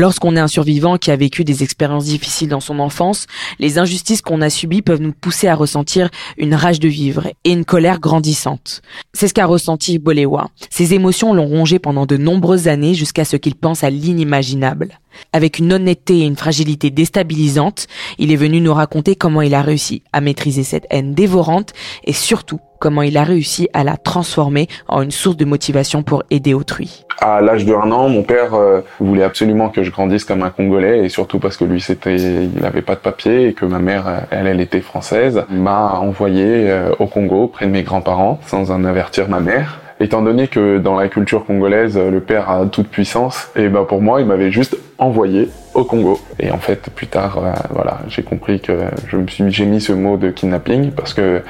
Lorsqu'on est un survivant qui a vécu des expériences difficiles dans son enfance, les injustices qu'on a subies peuvent nous pousser à ressentir une rage de vivre et une colère grandissante. C'est ce qu'a ressenti Bolewa. Ses émotions l'ont rongé pendant de nombreuses années jusqu'à ce qu'il pense à l'inimaginable. Avec une honnêteté et une fragilité déstabilisante, il est venu nous raconter comment il a réussi à maîtriser cette haine dévorante et surtout comment il a réussi à la transformer en une source de motivation pour aider autrui. À l'âge de un an, mon père euh, voulait absolument que je grandisse comme un Congolais et surtout parce que lui, c'était, il n'avait pas de papier et que ma mère, elle, elle était française, m'a envoyé euh, au Congo près de mes grands-parents sans en avertir ma mère. Étant donné que dans la culture congolaise, le père a toute puissance, et ben pour moi, il m'avait juste envoyé au Congo. Et en fait, plus tard, euh, voilà, j'ai compris que je me suis, j'ai mis ce mot de kidnapping parce que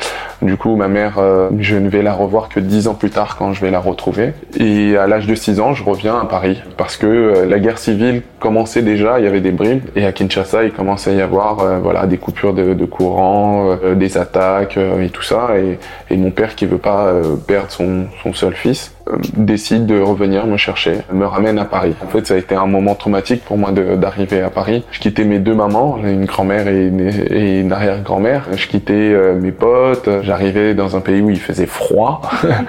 du coup, ma mère, euh, je ne vais la revoir que dix ans plus tard quand je vais la retrouver. Et à l'âge de six ans, je reviens à Paris parce que euh, la guerre civile commençait déjà, il y avait des bribes et à Kinshasa, il commençait à y avoir, voilà, des coupures de, courant, des attaques et tout ça. Et, mon père qui veut pas perdre son seul fils décide de revenir me chercher, me ramène à Paris. En fait, ça a été un moment traumatique pour moi d'arriver à Paris. Je quittais mes deux mamans, une grand-mère et une, arrière-grand-mère. Je quittais euh, mes potes. J'arrivais dans un pays où il faisait froid,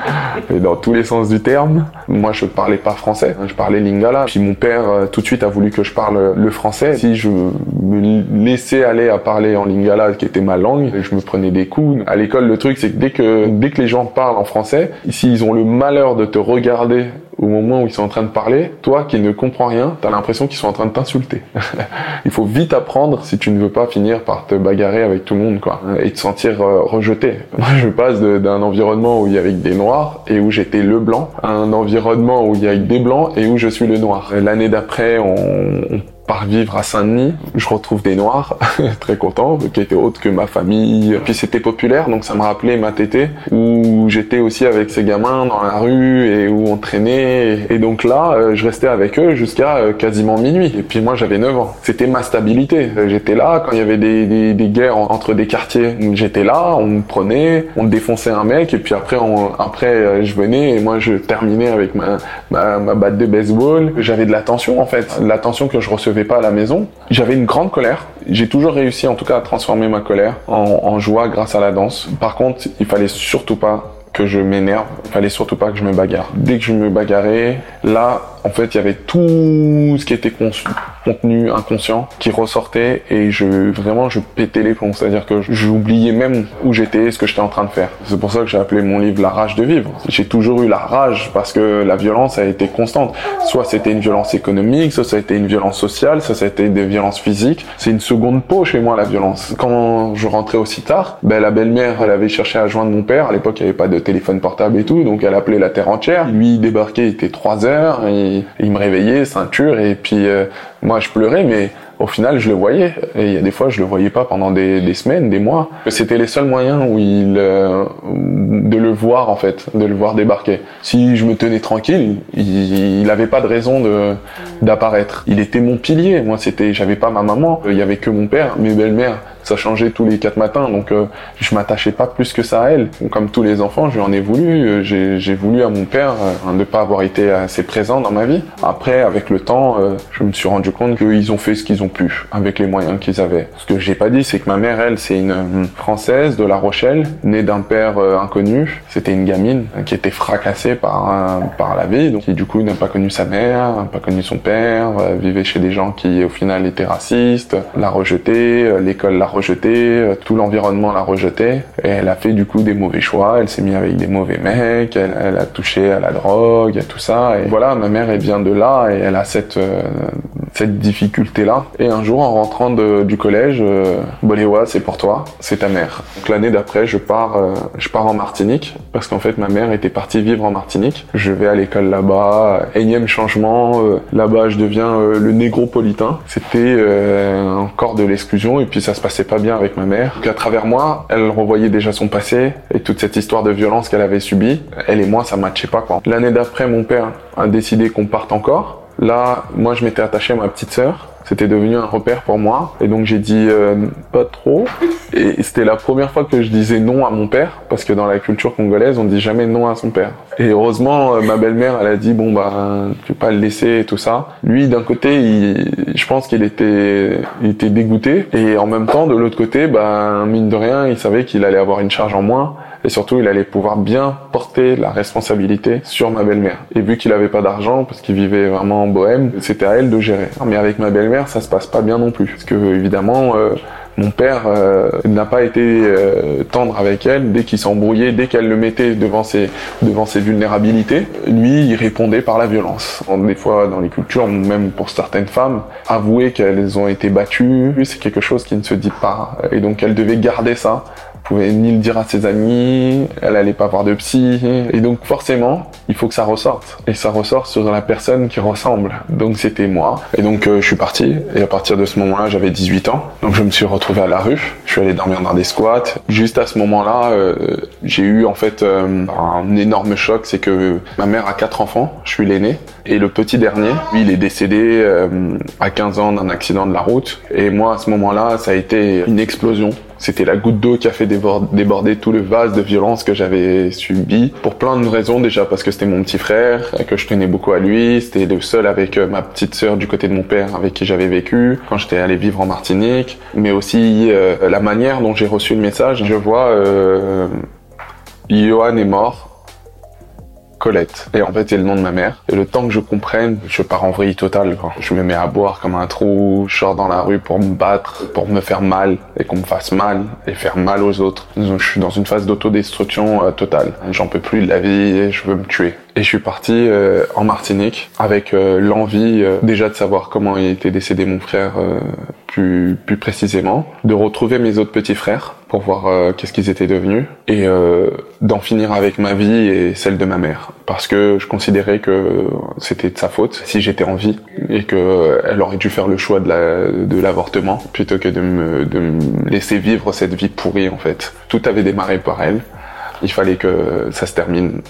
dans tous les sens du terme. Moi, je parlais pas français, je parlais lingala. Puis mon père, euh, tout de suite, a voulu que je parle le français. Si je me laissais aller à parler en lingala, qui était ma langue, je me prenais des coups. À l'école, le truc, c'est que dès que dès que les gens parlent en français, ici, ils ont le malheur de te regarder au moment où ils sont en train de parler, toi qui ne comprends rien, t'as l'impression qu'ils sont en train de t'insulter. Il faut vite apprendre si tu ne veux pas finir par te bagarrer avec tout le monde, quoi, et te sentir euh, rejeté. Moi, je passe d'un environnement où il y avait des noirs et où j'étais le blanc, à un environnement où il y a des blancs et où je suis le noir. L'année d'après, on par vivre à Saint-Denis, je retrouve des Noirs, très contents, qui étaient autres que ma famille. Puis c'était populaire, donc ça me rappelait ma tétée, où j'étais aussi avec ces gamins dans la rue et où on traînait. Et donc là, euh, je restais avec eux jusqu'à euh, quasiment minuit. Et puis moi, j'avais 9 ans. C'était ma stabilité. J'étais là quand il y avait des, guerres entre des quartiers. J'étais là, on me prenait, on défonçait un mec, et puis après, après euh, je venais et moi, je terminais avec ma, ma, ma batte de baseball. J'avais de l'attention en fait, l'attention que je recevais pas à la maison. J'avais une grande colère. J'ai toujours réussi en tout cas à transformer ma colère en, en joie grâce à la danse. Par contre, il fallait surtout pas que je m'énerve, il fallait surtout pas que je me bagarre. Dès que je me bagarrais, là, en fait, il y avait tout ce qui était contenu inconscient qui ressortait et je vraiment je pétais les plombs, c'est-à-dire que j'oubliais même où j'étais, ce que j'étais en train de faire. C'est pour ça que j'ai appelé mon livre La rage de vivre. J'ai toujours eu la rage parce que la violence a été constante. Soit c'était une violence économique, soit ça a été une violence sociale, soit ça a été des violences physiques. C'est une seconde peau chez moi la violence. Quand je rentrais aussi tard, ben la belle-mère elle avait cherché à joindre mon père. À l'époque il n'y avait pas de téléphone portable et tout, donc elle appelait la terre entière. Lui il débarquait, il était 3 heures. Il, me réveillait, ceinture, et puis euh, moi je pleurais, mais au final, je le voyais. Et il y a des fois, je le voyais pas pendant des, semaines, des mois. C'était les seuls moyens où il, euh, de le voir, en fait, de le voir débarquer. Si je me tenais tranquille, il, il avait pas de raison de, d'apparaître. Il était mon pilier. Moi, c'était, j'avais pas ma maman. Il y avait que mon père, mes belles-mères ça changeait tous les quatre matins, donc euh, je m'attachais pas plus que ça à elle. Comme tous les enfants, je en ai voulu. Euh, j'ai voulu à mon père euh, de ne pas avoir été assez présent dans ma vie. Après, avec le temps, je me suis rendu compte qu'ils ont fait ce qu'ils ont pu avec les moyens qu'ils avaient. Ce que j'ai pas dit, c'est que ma mère, elle, c'est une française de La Rochelle, née d'un père inconnu. C'était une gamine qui était fracassée par par la vie, donc qui du coup n'a pas connu sa mère, n'a pas connu son père, vivait chez des gens qui au final étaient racistes, l'a rejeté, l'école l'a rejeté, euh, tout l'environnement l'a rejeté, et elle a fait du coup des mauvais choix, elle s'est mise avec des mauvais mecs, elle, a touché à la drogue, à tout ça, et voilà, ma mère elle vient de là, et elle a cette, euh, cette difficulté-là. Et un jour, en rentrant du collège, euh, Boléwa, c'est pour toi, c'est ta mère. Donc l'année d'après, je pars, euh, je pars en Martinique, parce qu'en fait, ma mère était partie vivre en Martinique. Je vais à l'école là-bas, énième changement, là-bas, je deviens le négropolitain. C'était encore de l'exclusion, et puis ça se passait pas bien avec ma mère. Donc à travers moi, elle revoyait déjà son passé et toute cette histoire de violence qu'elle avait subie. Elle et moi, ça matchait pas quoi. L'année d'après, mon père a décidé qu'on parte encore Là, moi, je m'étais attaché à ma petite sœur. C'était devenu un repère pour moi. Et donc, j'ai dit euh, pas trop. Et c'était la première fois que je disais non à mon père, parce que dans la culture congolaise, on dit jamais non à son père. Et heureusement, euh, ma belle-mère, elle a dit bon bah, tu peux pas le laisser et tout ça. Lui, d'un côté, il, je pense qu'il était, il était dégoûté. Et en même temps, de l'autre côté, bah, mine de rien, il savait qu'il allait avoir une charge en moins et surtout il allait pouvoir bien porter la responsabilité sur ma belle-mère. Et vu qu'il avait pas d'argent parce qu'il vivait vraiment en bohème, c'était à elle de gérer. Mais avec ma belle-mère, ça se passe pas bien non plus parce que évidemment euh, mon père euh, n'a pas été euh, tendre avec elle dès qu'il s'embrouillait, dès qu'elle le mettait devant ses devant ses vulnérabilités. Lui, il répondait par la violence. Des fois, dans les cultures, même pour certaines femmes, avouer qu'elles ont été battues, c'est quelque chose qui ne se dit pas. Et donc, elle devait garder ça pouvait ni le dire à ses amis, elle allait pas voir de psy. Et donc forcément, il faut que ça ressorte. Et ça ressort sur la personne qui ressemble. Donc c'était moi. Et donc euh, je suis parti. Et à partir de ce moment-là, j'avais 18 ans. Donc je me suis retrouvé à la rue. Je suis allé dormir dans des squats. Juste à ce moment-là, euh, j'ai eu en fait euh, un énorme choc. C'est que ma mère a quatre enfants. Je suis l'aîné. Et le petit dernier, lui, il est décédé à 15 ans d'un accident de la route. Et moi, à ce moment-là, ça a été une explosion. C'était la goutte d'eau qui a fait déborder tout le vase de violence que j'avais subi pour plein de raisons déjà parce que c'était mon petit frère que je tenais beaucoup à lui, c'était le seul avec euh, ma petite sœur du côté de mon père avec qui j'avais vécu quand j'étais allé vivre en Martinique, mais aussi euh, la manière dont j'ai reçu le message. Je vois euh, Johan est mort, Colette. Et en fait, c'est le nom de ma mère. Et le temps que je comprenne, je pars en vrille totale. Je me mets à boire comme un trou, je sors dans la rue pour me battre, pour me faire mal et qu'on me fasse mal et faire mal aux autres. je suis dans une phase d'autodestruction euh, totale. J'en peux plus de la vie et je veux me tuer. Et je suis parti euh, en Martinique avec euh, l'envie déjà de savoir comment il était décédé mon frère plus, plus précisément, de retrouver mes autres petits frères pour voir euh, qu'est-ce qu'ils étaient devenus et euh, d'en finir avec ma vie et celle de ma mère parce que je considérais que c'était de sa faute si j'étais en vie et que euh, elle aurait dû faire le choix de la, de l'avortement plutôt que de me, de me laisser vivre cette vie pourrie en fait. Tout avait démarré par elle. Il fallait que ça se termine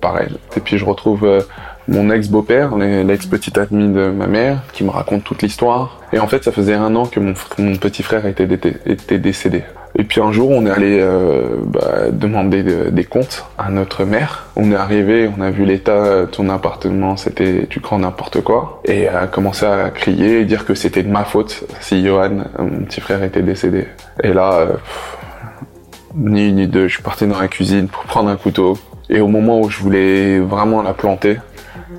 par elle. Et puis je retrouve mon ex-beau-père, l'ex-petite amie de ma mère, qui me raconte toute l'histoire. Et en fait, ça faisait un an que mon, mon petit frère était, était, décédé. Et puis un jour, on est allé euh, bah, demander des comptes à notre mère. On est arrivé, on a vu l'état de ton appartement, c'était du grand n'importe quoi. Et a commencé à crier et dire que c'était de ma faute si Johan, mon petit frère, était décédé. Et là, euh, ni une ni deux, je suis parti dans la cuisine pour prendre un couteau. Et au moment où je voulais vraiment la planter,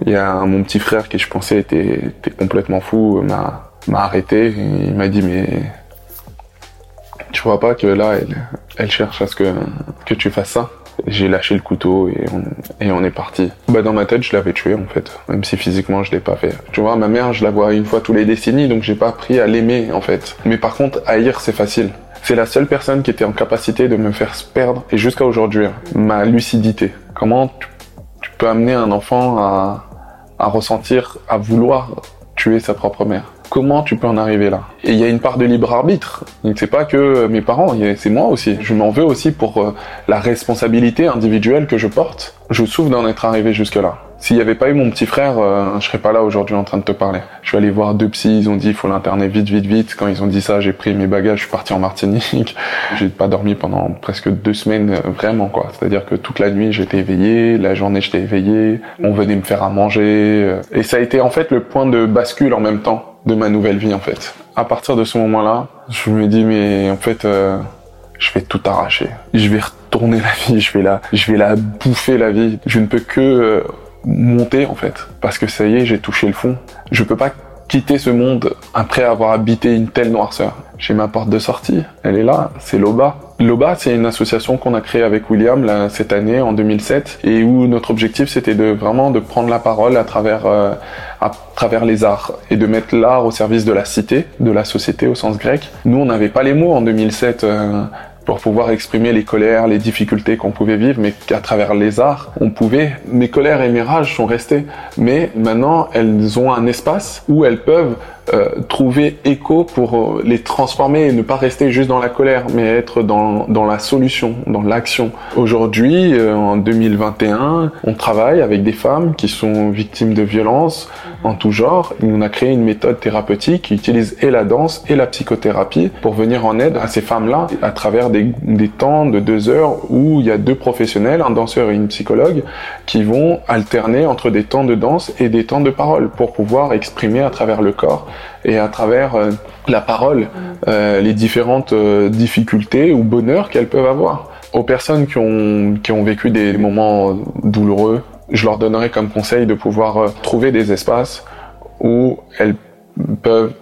il y a mon petit frère qui je pensais était, complètement fou, m'a, m'a arrêté. il m'a dit mais tu vois pas que là elle, elle cherche à ce que, que tu fasses ça. J'ai lâché le couteau et on, et on est parti. Bah dans ma tête je l'avais tué en fait, même si physiquement je l'ai pas fait. Tu vois ma mère je la vois une fois tous les décennies donc j'ai pas appris à l'aimer en fait. Mais par contre haïr c'est facile. C'est la seule personne qui était en capacité de me faire perdre et jusqu'à aujourd'hui hein, ma lucidité. Comment tu tu peux amener un enfant à, à ressentir, à vouloir tuer sa propre mère? Comment tu peux en arriver là? Et il y a une part de libre arbitre. C'est pas que mes parents, c'est moi aussi. Je m'en veux aussi pour euh, la responsabilité individuelle que je porte. Je souffre d'en être arrivé jusque là. S'il n'y avait pas eu mon petit frère, euh, je serais pas là aujourd'hui en train de te parler. Je suis allé voir deux psys, ils ont dit il faut l'interner vite, vite, vite. Quand ils ont dit ça, j'ai pris mes bagages, je suis parti en Martinique. j'ai pas dormi pendant presque deux semaines, euh, vraiment quoi. C'est-à-dire que toute la nuit j'étais éveillé, la journée j'étais éveillé, on venait me faire à manger. Euh. et ça a été en fait le point de bascule en même temps de ma nouvelle vie en fait. À partir de ce moment-là, je me dis mais en fait je vais tout arracher. Je vais retourner la vie, je vais la, je vais la bouffer la vie. Je ne peux que monter en fait, parce que ça y est, j'ai touché le fond. Je peux pas quitter ce monde après avoir habité une telle noirceur. J'ai ma porte de sortie, elle est là, c'est l'OBA. L'OBA, c'est une association qu'on a créée avec William là, cette année, en 2007, et où notre objectif c'était de vraiment de prendre la parole à travers euh, à travers les arts et de mettre l'art au service de la cité, de la société au sens grec. Nous, on n'avait pas les mots en 2007 pour pouvoir exprimer les colères, les difficultés qu'on pouvait vivre, mais qu'à travers les arts, on pouvait. Mes colères et mes rages sont restées, mais maintenant elles ont un espace où elles peuvent euh, trouver écho pour euh, les transformer et ne pas rester juste dans la colère, mais être dans, dans la solution, dans l'action. Aujourd'hui, euh, en 2021, on travaille avec des femmes qui sont victimes de violences en tout genre. On a créé une méthode thérapeutique qui utilise et la danse et la psychothérapie pour venir en aide à ces femmes-là à travers des, des temps de deux heures où il y a deux professionnels, un danseur et une psychologue, qui vont alterner entre des temps de danse et des temps de parole pour pouvoir exprimer à travers le corps et à travers euh, la parole euh, les différentes euh, difficultés ou bonheurs qu'elles peuvent avoir. Aux personnes qui ont, qui ont vécu des moments douloureux, je leur donnerais comme conseil de pouvoir trouver des espaces où elles peuvent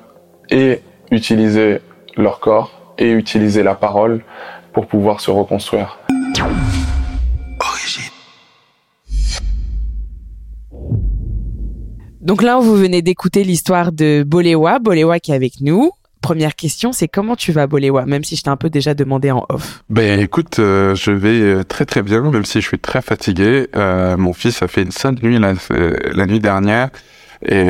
et utiliser leur corps et utiliser la parole pour pouvoir se reconstruire. Donc là, vous venez d'écouter l'histoire de Boléwa, Boléwa qui est avec nous. Première question, c'est comment tu vas, Boléwa, même si je t'ai un peu déjà demandé en off. Ben écoute, euh, je vais euh, très très bien, même si je suis très fatigué. Euh, mon fils a fait une sale nuit la, nuit dernière et,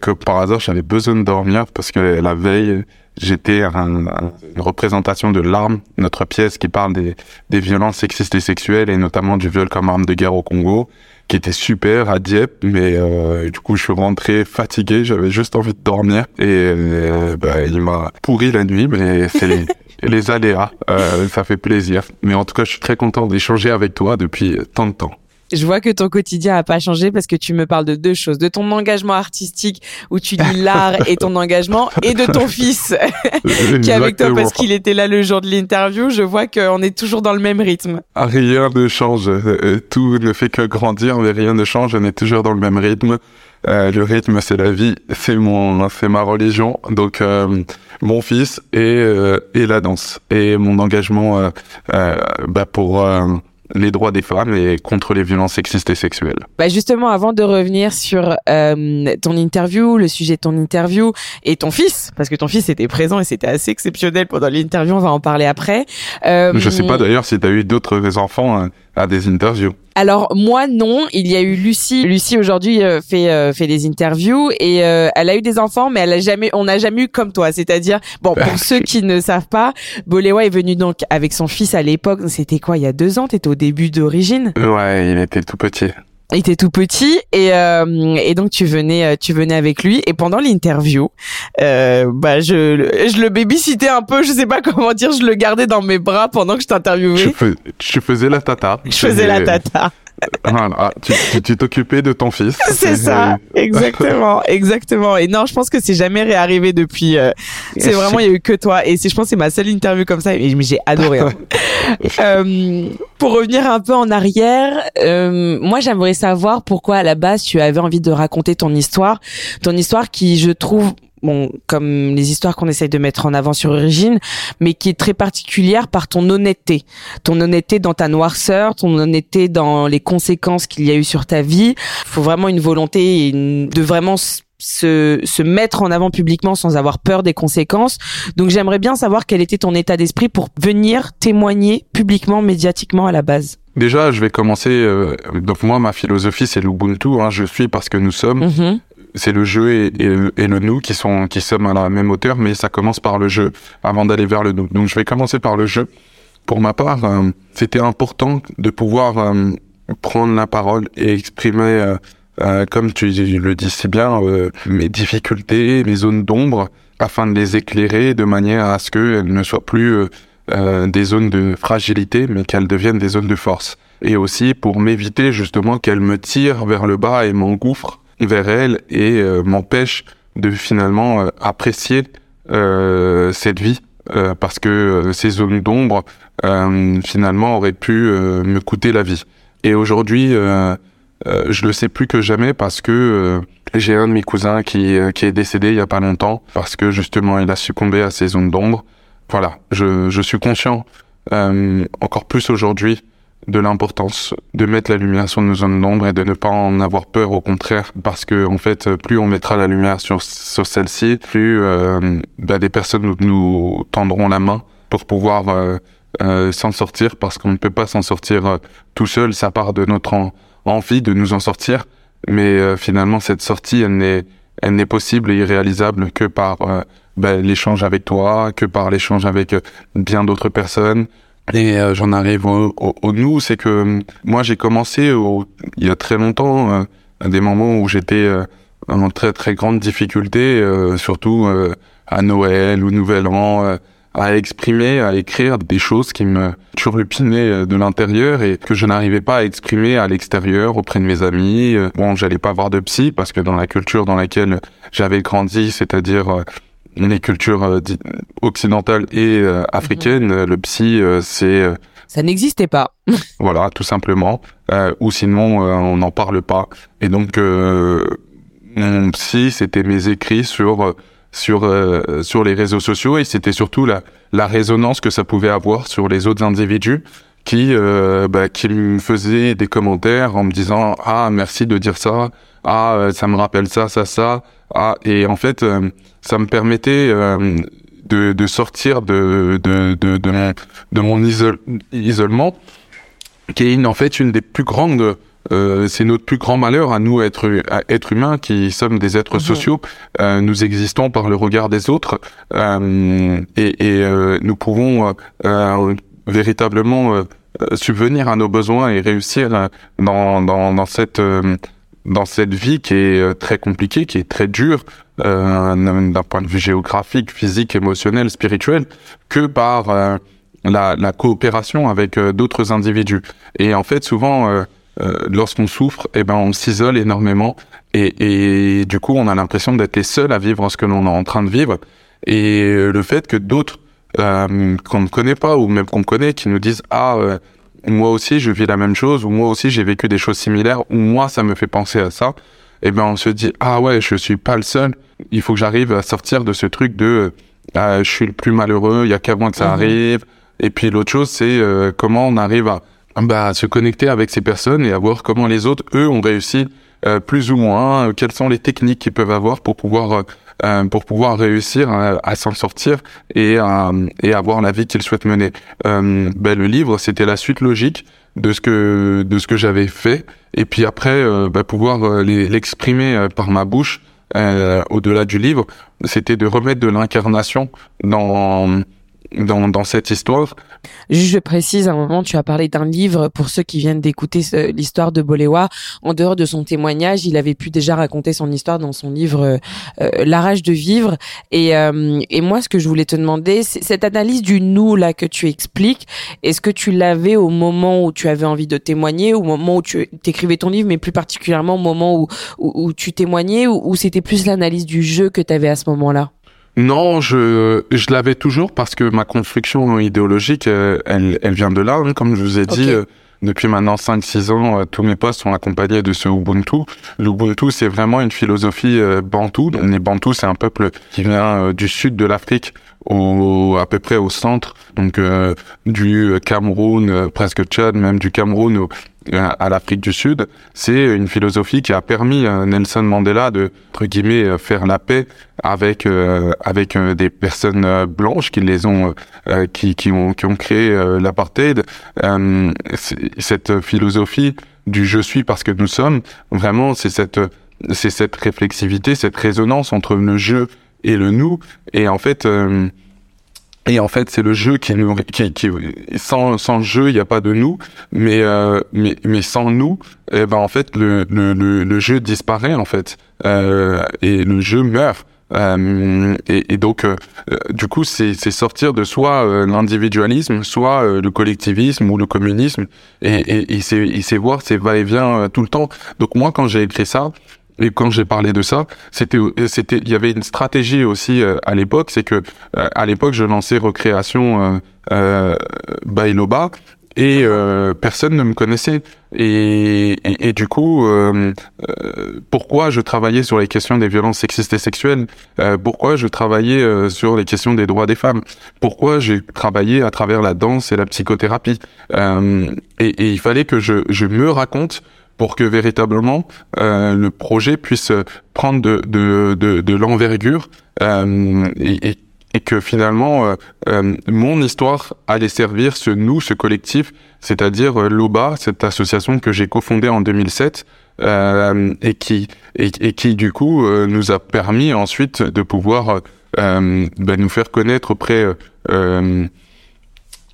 que par hasard j'avais besoin de dormir parce que la veille j'étais à, un- à une représentation de l'arme, notre pièce qui parle des violences sexistes et sexuelles et notamment du viol comme arme de guerre au Congo, qui était super à Dieppe, mais euh, du coup je suis rentré fatigué, j'avais juste envie de dormir et euh, bah, il m'a pourri la nuit, mais c'est les, les aléas, euh, ça fait plaisir. Mais en tout cas je suis très content d'échanger avec toi depuis tant de temps. Je vois que ton quotidien a pas changé parce que tu me parles de deux choses, de ton engagement artistique où tu lis l'art et ton engagement, et de ton fils qui est avec toi parce qu'il était là le jour de l'interview. Je vois qu'on est toujours dans le même rythme. Ah, Rien ne change. Euh, Tout ne fait que grandir, mais rien ne change. On est toujours dans le même rythme. Euh, le rythme, c'est la vie, c'est mon, c'est ma religion. Donc, euh, mon fils et euh, et la danse et mon engagement euh, euh, bah, pour euh, les droits des femmes et contre les violences sexistes et sexuelles. Bah justement, avant de revenir sur euh, ton interview, le sujet de ton interview et ton fils, parce que ton fils était présent et c'était assez exceptionnel pendant l'interview, on va en parler après. Euh, Je sais pas d'ailleurs si tu as eu d'autres enfants euh, à des interviews. Alors moi non, il y a eu Lucie. Lucie aujourd'hui euh, fait euh, fait des interviews et euh, elle a eu des enfants, mais elle a jamais, on n'a jamais eu comme toi. C'est-à-dire, bon pour ceux qui ne savent pas, Boléwa est venu donc avec son fils à l'époque. C'était quoi, il y a deux ans? T'étais au début d'origine? Ouais, il était tout petit. Il était tout petit et euh, et donc tu venais euh, tu venais avec lui et pendant l'interview, euh, bah je le- je le babysitais un peu. Je sais pas comment dire. Je le gardais dans mes bras pendant que je Je, t'interviewais. fais- je faisais la tata. Je faisais la tata. Voilà, tu tu- t'occupais de ton fils. C'est ça, exactement, exactement. Et non, je pense que c'est jamais réarrivé depuis. euh, c'est vraiment, il y a eu que toi. Et c'est, je pense, que c'est ma seule interview comme ça. Et mais j'ai adoré. hein. Euh, pour revenir un peu en arrière, euh, moi, j'aimerais savoir pourquoi à la base tu avais envie de raconter ton histoire, ton histoire qui, je trouve. Bon, comme les histoires qu'on essaye de mettre en avant sur Origine, mais qui est très particulière par ton honnêteté. Ton honnêteté dans ta noirceur, ton honnêteté dans les conséquences qu'il y a eu sur ta vie, faut vraiment une volonté et une- de vraiment se, se mettre en avant publiquement sans avoir peur des conséquences. Donc j'aimerais bien savoir quel était ton état d'esprit pour venir témoigner publiquement, médiatiquement à la base. Déjà, je vais commencer. euh, donc moi, ma philosophie, c'est l'Ubuntu. Hein, je suis parce que nous sommes. Mhm. C'est le jeu et, le- nous qui sont qui sommes à la même hauteur, mais ça commence par le jeu avant d'aller vers le nous. Donc je vais commencer par le jeu. Pour ma part, euh, c'était important de pouvoir euh, prendre la parole et exprimer, euh, comme tu le dis si bien, mes difficultés, mes zones d'ombre, afin de les éclairer de manière à ce qu'elles ne soient plus des zones de fragilité, mais qu'elles deviennent des zones de force. Et aussi pour m'éviter justement qu'elles me tirent vers le bas et m'engouffrent vers elles et euh, m'empêchent de finalement euh, apprécier euh, cette vie parce que ces zones d'ombre finalement auraient pu me coûter la vie. Et aujourd'hui, je le sais plus que jamais parce que j'ai un de mes cousins qui, qui est décédé il y a pas longtemps parce que justement il a succombé à ces zones d'ombre. Voilà, je, je suis conscient euh, encore plus aujourd'hui de l'importance de mettre la lumière sur nos zones d'ombre et de ne pas en avoir peur, au contraire, parce que en fait, plus on mettra la lumière sur, sur celle-ci, plus euh, bah, des personnes nous, tendront la main pour pouvoir euh, euh, s'en sortir, parce qu'on ne peut pas s'en sortir euh, tout seul, ça part de notre en- envie de nous en sortir, mais finalement cette sortie, elle n'est, elle n'est possible et irréalisable que par bah, l'échange avec toi, que par l'échange avec bien d'autres personnes, et euh, j'en arrive au, au- au nous, c'est que euh, moi j'ai commencé au- il y a très longtemps, euh, à des moments où j'étais euh, en très très grande difficulté, surtout à Noël ou Nouvel An à exprimer, à écrire des choses qui me turlupinaient euh, de l'intérieur et que je n'arrivais pas à exprimer à l'extérieur auprès de mes amis. Euh, bon, j'allais pas voir de psy parce que dans la culture dans laquelle j'avais grandi, c'est-à-dire euh, les cultures occidentales et africaines, mhm. le psy, c'est ça n'existait pas. voilà, tout simplement. ou sinon, on n'en parle pas. Et donc, mon psy, c'était mes écrits sur sur euh, sur les réseaux sociaux et c'était surtout la la résonance que ça pouvait avoir sur les autres individus qui euh, bah, qui me faisaient des commentaires en me disant ah merci de dire ça ah euh, ça me rappelle ça ça ça ah et en fait ça me permettait de, de sortir de de de de mon, de mon isolement qui est en fait une des plus grandes euh, c'est notre plus grand malheur à nous, être, être humains, qui sommes des êtres mhm. sociaux. Euh, nous existons par le regard des autres euh, et, et euh, nous pouvons euh, véritablement subvenir à nos besoins et réussir dans, dans, dans cette dans cette vie qui est très compliquée, qui est très dure d'un point de vue géographique, physique, émotionnel, spirituel, que par la, coopération avec d'autres individus. Et en fait, souvent euh, lorsqu'on souffre, eh ben on s'isole énormément et, et, du coup on a l'impression d'être les seuls à vivre ce que l'on est en train de vivre. Et le fait que d'autres euh, qu'on ne connaît pas ou même qu'on connaît qui nous disent ah euh, moi aussi je vis la même chose ou moi aussi j'ai vécu des choses similaires ou moi ça me fait penser à ça. Et eh ben on se dit ah ouais je suis pas le seul. Il faut que j'arrive à sortir de ce truc de ah, je suis le plus malheureux il y a qu'à moi que ça mhm. arrive. Et puis l'autre chose c'est comment on arrive à bah, se connecter avec ces personnes et à voir comment les autres, eux, ont réussi euh, plus ou moins, euh, quelles sont les techniques qu'ils peuvent avoir pour pouvoir euh, pour pouvoir réussir à, s'en sortir et à et avoir la vie qu'ils souhaitent mener. Bah, le livre, c'était la suite logique de ce que de ce que j'avais fait et puis après bah, pouvoir l'exprimer par ma bouche au-delà du livre, c'était de remettre de l'incarnation dans dans, dans cette histoire. Je précise, à un moment, tu as parlé d'un livre pour ceux qui viennent d'écouter l'histoire de Boléwa. En dehors de son témoignage, il avait pu déjà raconter son histoire dans son livre euh, euh La rage de vivre. Et, euh, et moi, ce que je voulais te demander, c'est cette analyse du nous là que tu expliques. Est-ce que tu l'avais au moment où tu avais envie de témoigner, au moment où tu écrivais ton livre, mais plus particulièrement au moment où, où, tu témoignais, ou c'était plus l'analyse du jeu que tu avais à ce moment-là? Non, je, je l'avais toujours parce que ma construction idéologique, euh, elle, elle vient de là. Hein, comme je vous ai dit, euh, depuis maintenant 5-6 ans, euh, tous mes postes sont accompagnés de ce Ubuntu. L'Ubuntu, c'est vraiment une philosophie bantou. Les Bantous, c'est un peuple qui vient du sud de l'Afrique au, à peu près au centre, donc du Cameroun, presque Tchad, même du Cameroun à l'Afrique du Sud, c'est une philosophie qui a permis à Nelson Mandela de, entre guillemets, faire la paix avec euh, avec euh, des personnes euh, blanches qui les ont qui qui ont qui ont créé l'apartheid. cette philosophie du je suis parce que nous sommes, vraiment, c'est cette c'est cette réflexivité, cette résonance entre le je et le nous. Et en fait, et en fait, c'est le jeu qui nous, qui, qui sans sans jeu, il n'y a pas de nous, mais euh, mais mais sans nous, eh ben en fait le le le, jeu disparaît en fait euh, et le jeu meurt. Euh, et, et, donc, euh, du coup, c'est sortir de soit euh, l'individualisme, soit le collectivisme ou le communisme, et, et, et c'est voir ces va-et-vient tout le temps. Donc moi, quand j'ai écrit ça, et quand j'ai parlé de ça, c'était, c'était, il y avait une stratégie aussi euh, à l'époque, c'est que euh, à l'époque je lançais Recréation euh, Bailoba et personne ne me connaissait. Et, et, du coup, pourquoi je travaillais sur les questions des violences sexistes et sexuelles Pourquoi je travaillais sur les questions des droits des femmes Pourquoi j'ai travaillé à travers la danse et la psychothérapie et, et, il fallait que je, je me raconte pour que véritablement euh, le projet puisse prendre de, de, de, de l'envergure euh, et, et, et, que finalement euh, euh mon histoire allait servir ce nous, ce collectif, c'est-à-dire euh, l'OBA, cette association que j'ai cofondée en 2007 euh, et qui et, qui du coup nous a permis ensuite de pouvoir ben, nous faire connaître auprès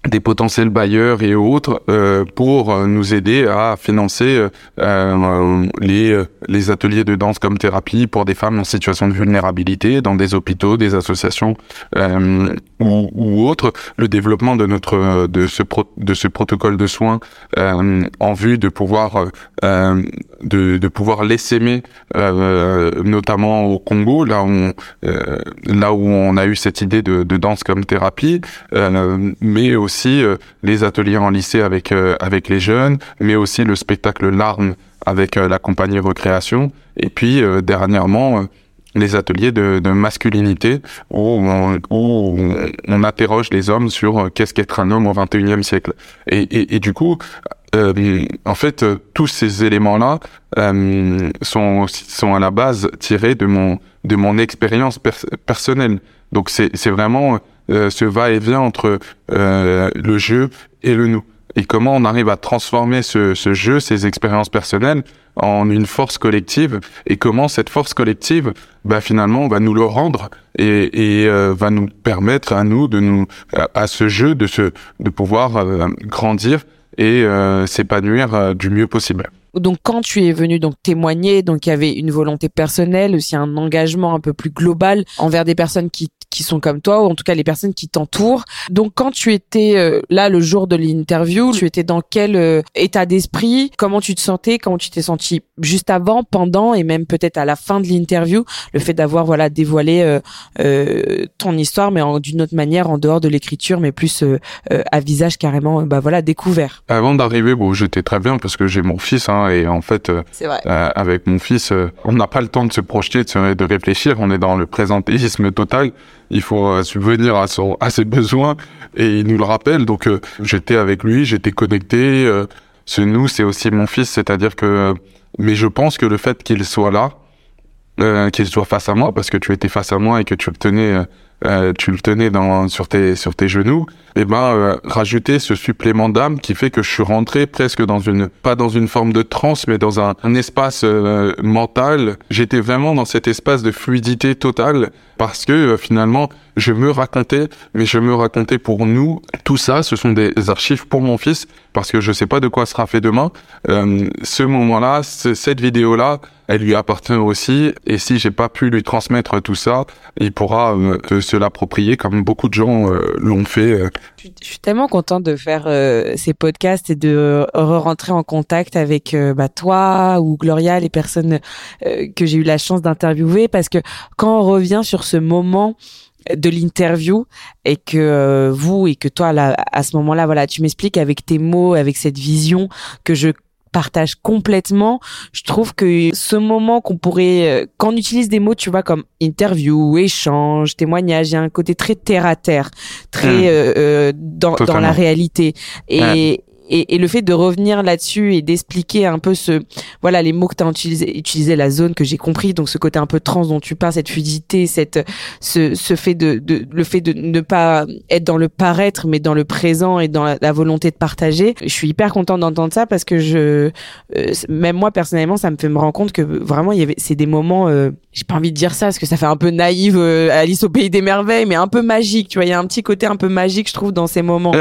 des potentiels bailleurs et autres euh, pour euh, nous aider à financer euh, euh, les les ateliers de danse comme thérapie pour des femmes en situation de vulnérabilité dans des hôpitaux, des associations ou, ou, autres, le développement de notre de ce pro, de ce protocole de soins en vue de pouvoir de, de pouvoir l'essaimer notamment au Congo là où là où on a eu cette idée de, de danse comme thérapie mais aussi aussi euh, les ateliers en lycée avec euh, avec les jeunes, mais aussi le spectacle Larmes avec euh, la compagnie Recréation, et puis dernièrement les ateliers de, masculinité où on, interroge les hommes sur qu'est-ce qu'être un homme au 21e siècle. Et, du coup, en fait, tous ces éléments-là sont sont à la base tirés de mon de mon expérience personnelle. Donc c'est vraiment ce va-et-vient entre euh, le jeu et le nous. Et comment on arrive à transformer ce, jeu, ces expériences personnelles, en une force collective et comment cette force collective bah finalement va nous le rendre et, et euh, va nous permettre à nous de nous à, ce jeu de se de pouvoir grandir et s'épanouir du mieux possible. Donc quand tu es venu donc témoigner, donc il y avait une volonté personnelle, aussi un engagement un peu plus global envers des personnes qui qui sont comme toi ou en tout cas les personnes qui t'entourent. Donc quand tu étais euh, là le jour de l'interview, tu étais dans quel euh, état d'esprit? Comment tu te sentais? Comment tu t'es senti juste avant, pendant et même peut-être à la fin de l'interview? Le fait d'avoir voilà dévoilé euh, ton histoire mais d'une autre manière en dehors de l'écriture mais plus à visage carrément bah voilà découvert. Avant d'arriver, bon j'étais très bien parce que j'ai mon fils hein, et en fait avec mon fils on n'a pas le temps de se projeter, de, de réfléchir, on est dans le présentéisme total il faut euh, subvenir à, son, à ses besoins et il nous le rappelle. Donc euh, j'étais avec lui, j'étais connecté. Euh, ce nous, c'est aussi mon fils, c'est-à-dire que. Mais je pense que le fait qu'il soit là, qu'il soit face à moi, parce que tu étais face à moi et que tu le tenais, tu le tenais sur tes genoux, et eh ben rajouter ce supplément d'âme qui fait que je suis rentré presque dans une pas dans une forme de transe, mais dans un, espace mental. J'étais vraiment dans cet espace de fluidité totale parce que euh, finalement, je me racontais, mais je me racontais pour nous. Tout ça, ce sont des archives pour mon fils, parce que je sais pas de quoi sera fait demain. Euh, ce moment-là, cette vidéo-là, elle lui appartient aussi. Et si j'ai pas pu lui transmettre tout ça, il pourra euh, se l'approprier comme beaucoup de gens euh, l'ont fait. Je suis tellement contente de faire ces podcasts et de re-rentrer en contact avec bah, toi ou Gloria, les personnes que j'ai eu la chance d'interviewer, parce que quand on revient sur ce moment de l'interview et que euh, vous et que toi là à ce moment-là voilà tu m'expliques avec tes mots avec cette vision que je partage complètement. Je trouve que ce moment qu'on pourrait, euh, quand on utilise des mots, tu vois, comme interview, échange, témoignage, il y a un côté très terre à terre, très mmh. euh, dans, dans la réalité. Et, et, et, le fait de revenir là-dessus et d'expliquer un peu ce voilà les mots que tu as utilisé utilisé la zone que j'ai compris donc ce côté un peu trans dont tu parles cette fluidité cette ce, ce fait de, de le fait de ne pas être dans le paraître mais dans le présent et dans la, volonté de partager je suis hyper contente d'entendre ça parce que je euh, même moi personnellement ça me fait me rendre compte que vraiment il y avait c'est des moments euh, j'ai pas envie de dire ça parce que ça fait un peu naïve euh, Alice au pays des merveilles mais un peu magique tu vois il y a un petit côté un peu magique je trouve dans ces moments